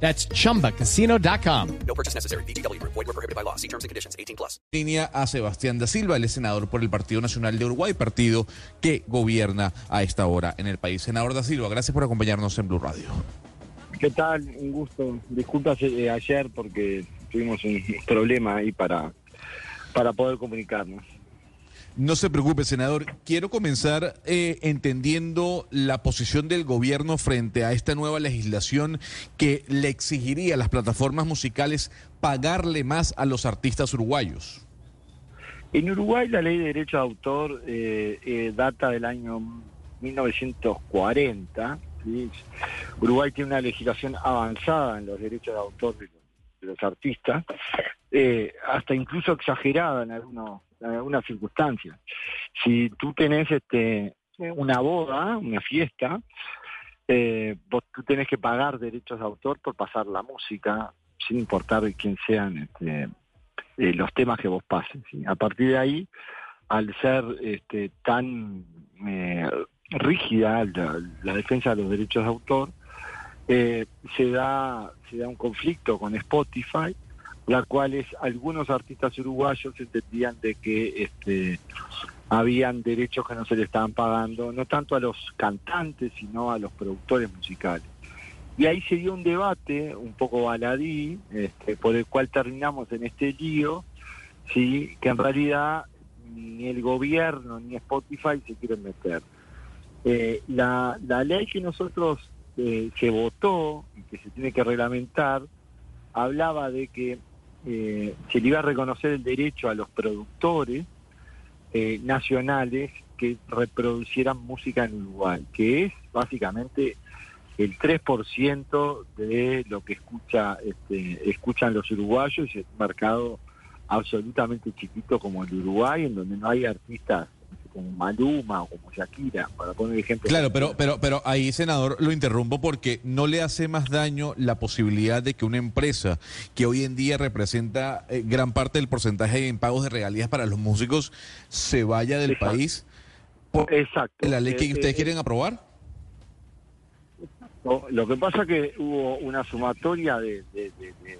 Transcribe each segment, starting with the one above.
That's chumbacasino.com. No purchase necessary. BGW. Void were prohibited by law. See terms and conditions. 18 plus. línea a Sebastián da Silva, el senador por el Partido Nacional de Uruguay, partido que gobierna a esta hora en el país. Senador da Silva, gracias por acompañarnos en Blue Radio. ¿Qué tal? Un gusto. Disculpas eh, ayer porque tuvimos un problema ahí para, para poder comunicarnos. No se preocupe, senador. Quiero comenzar eh, entendiendo la posición del gobierno frente a esta nueva legislación que le exigiría a las plataformas musicales pagarle más a los artistas uruguayos. En Uruguay la ley de derecho de autor eh, eh, data del año 1940. ¿sí? Uruguay tiene una legislación avanzada en los derechos de autor de los, artistas, eh, hasta incluso exagerada en, algunos, en algunas circunstancias. Si tú tenés este, una boda, una fiesta, eh, vos tú tenés que pagar derechos de autor por pasar la música, sin importar quién sean este, eh, los temas que vos pases. ¿sí? A partir de ahí, al ser este, tan eh, rígida la, la defensa de los derechos de autor, eh, se da se da un conflicto con Spotify, la cual es algunos artistas uruguayos entendían de que este habían derechos que no se le estaban pagando, no tanto a los cantantes, sino a los productores musicales. Y ahí se dio un debate un poco baladí, este, por el cual terminamos en este lío, sí, que en realidad ni el gobierno ni Spotify se quieren meter. Eh, la, la ley que nosotros eh, se votó y que se tiene que reglamentar hablaba de que eh, se le iba a reconocer el derecho a los productores eh, nacionales que reproducieran música en Uruguay, que es básicamente el 3% de lo que escucha este, escuchan los uruguayos es un mercado absolutamente chiquito como el Uruguay, en donde no hay artistas como Maluma o como Shakira, para poner ejemplos. Claro, pero, pero, pero ahí, senador, lo interrumpo porque no le hace más daño la posibilidad de que una empresa que hoy en día representa eh, gran parte del porcentaje en pagos de regalías para los músicos se vaya del Exacto. país por Exacto. la ley que Eh, ustedes eh, quieren aprobar. No, Lo que pasa que hubo una sumatoria de, de, de, de-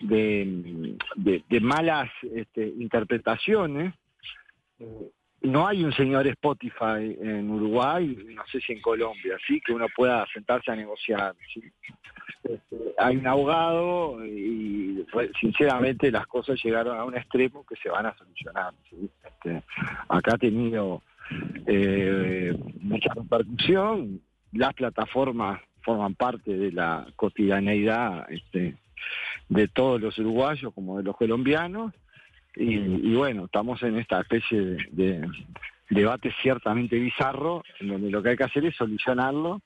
de- de- de malas este, interpretaciones. Eh, No hay un señor Spotify en Uruguay, no sé si en Colombia, sí, que uno pueda sentarse a negociar. Este, hay un abogado y re- sinceramente las cosas llegaron a un extremo que se van a solucionar. ¿sí? Este, acá ha tenido eh, mucha repercusión, las plataformas forman parte de la cotidianeidad este, de todos los uruguayos como de los colombianos y, y bueno, estamos en esta especie de, de debate ciertamente bizarro en donde lo que hay que hacer es solucionarlo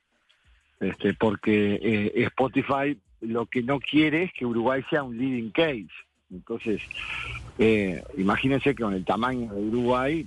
este, porque eh, Spotify lo que no quiere es que Uruguay sea un leading case. Entonces, eh, imagínense que con el tamaño de Uruguay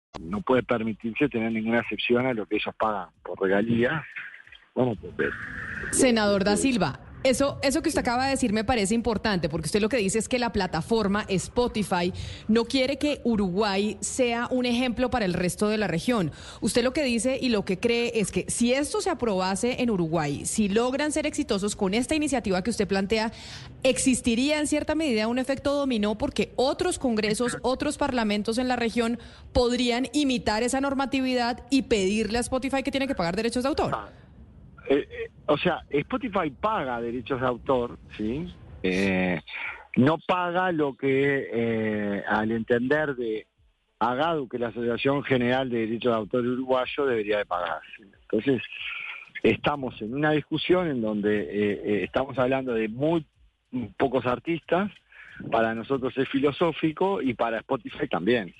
No puede permitirse tener ninguna excepción a lo que ellos pagan por regalías. Bueno, pues Senador da Silva, eso, eso que usted acaba de decir me parece importante, porque usted lo que dice es que la plataforma Spotify no quiere que Uruguay sea un ejemplo para el resto de la región. Usted lo que dice y lo que cree es que si esto se aprobase en Uruguay, si logran ser exitosos con esta iniciativa que usted plantea, existiría en cierta medida un efecto dominó porque otros congresos, otros parlamentos en la región podrían imitar esa normatividad y pedirle a Spotify que tiene que pagar derechos de autor. Eh, eh, o sea, Spotify paga derechos de autor, ¿sí? Eh, no paga lo que eh, al entender de AGADU, que la Asociación General de Derechos de Autor Uruguayo, debería de pagar. Entonces, estamos en una discusión en donde eh, estamos hablando de muy pocos artistas, para nosotros es filosófico y para Spotify también.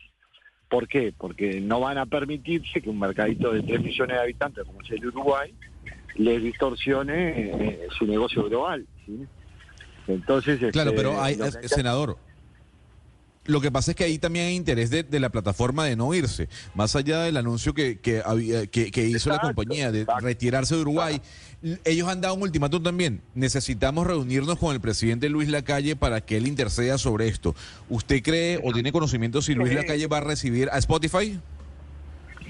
¿Por qué? Porque no van a permitirse que un mercadito de 3 millones de habitantes como es el Uruguay le distorsione eh, su negocio global. ¿sí? Entonces, Claro, este, pero hay, que- senador. Lo que pasa es que ahí también hay interés de, de la plataforma de no irse, más allá del anuncio que, que, había- que- que hizo la compañía de exacto. retirarse de Uruguay. Ellos han dado un ultimátum también. Necesitamos reunirnos con el presidente Luis Lacalle para que él interceda sobre esto. ¿Usted cree o tiene conocimiento si Luis. Lacalle va a recibir a Spotify?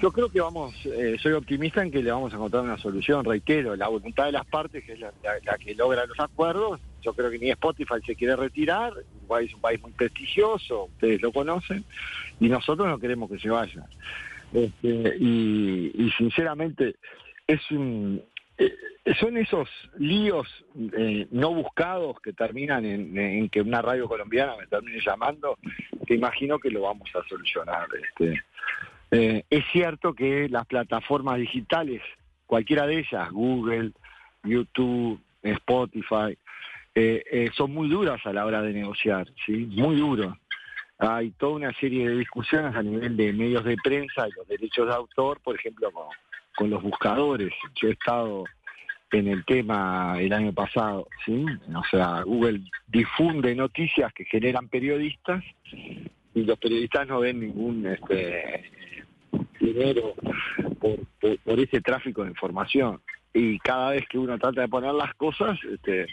Yo creo que vamos, eh, soy optimista en que le vamos a encontrar una solución. Reitero, la voluntad de las partes, que es la, que logra los acuerdos. Yo creo que ni Spotify se quiere retirar. Uruguay es un país muy prestigioso, ustedes lo conocen, y nosotros no queremos que se vaya. Este, y, y sinceramente, es un, eh, son esos líos eh, no buscados que terminan en, en que una radio colombiana me termine llamando, que imagino que lo vamos a solucionar. Este. Eh, es cierto que las plataformas digitales, cualquiera de ellas, Google, YouTube, Spotify, eh, eh, son muy duras a la hora de negociar, ¿sí? Muy duros. Hay toda una serie de discusiones a nivel de medios de prensa y los derechos de autor, por ejemplo, con, con los buscadores. Yo he estado en el tema el año pasado, ¿sí? O sea, Google difunde noticias que generan periodistas y los periodistas no ven ningún este, dinero por, por, por ese tráfico de información. Y cada vez que uno trata de poner las cosas, este,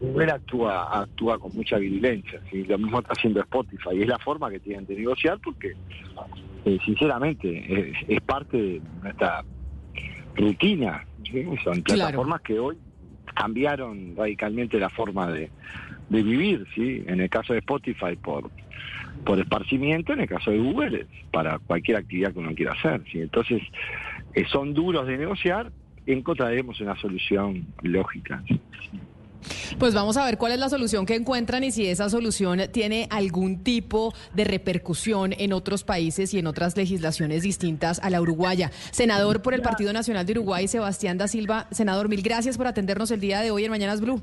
Google actúa, actúa con mucha virulencia. ¿sí? Lo mismo está haciendo Spotify. Y es la forma que tienen de negociar porque, eh, sinceramente, es, es parte de nuestra rutina. ¿sí? Son Claro. plataformas que hoy cambiaron radicalmente la forma de, de vivir. ¿sí? En el caso de Spotify, por por esparcimiento, en el caso de Google, para cualquier actividad que uno quiera hacer. ¿sí? Entonces, eh, son duros de negociar, encontraremos una solución lógica. ¿sí? Pues vamos a ver cuál es la solución que encuentran y si esa solución tiene algún tipo de repercusión en otros países y en otras legislaciones distintas a la uruguaya. Senador por el Partido Nacional de Uruguay, Sebastián da Silva. Senador, mil gracias por atendernos el día de hoy en Mañanas Blue.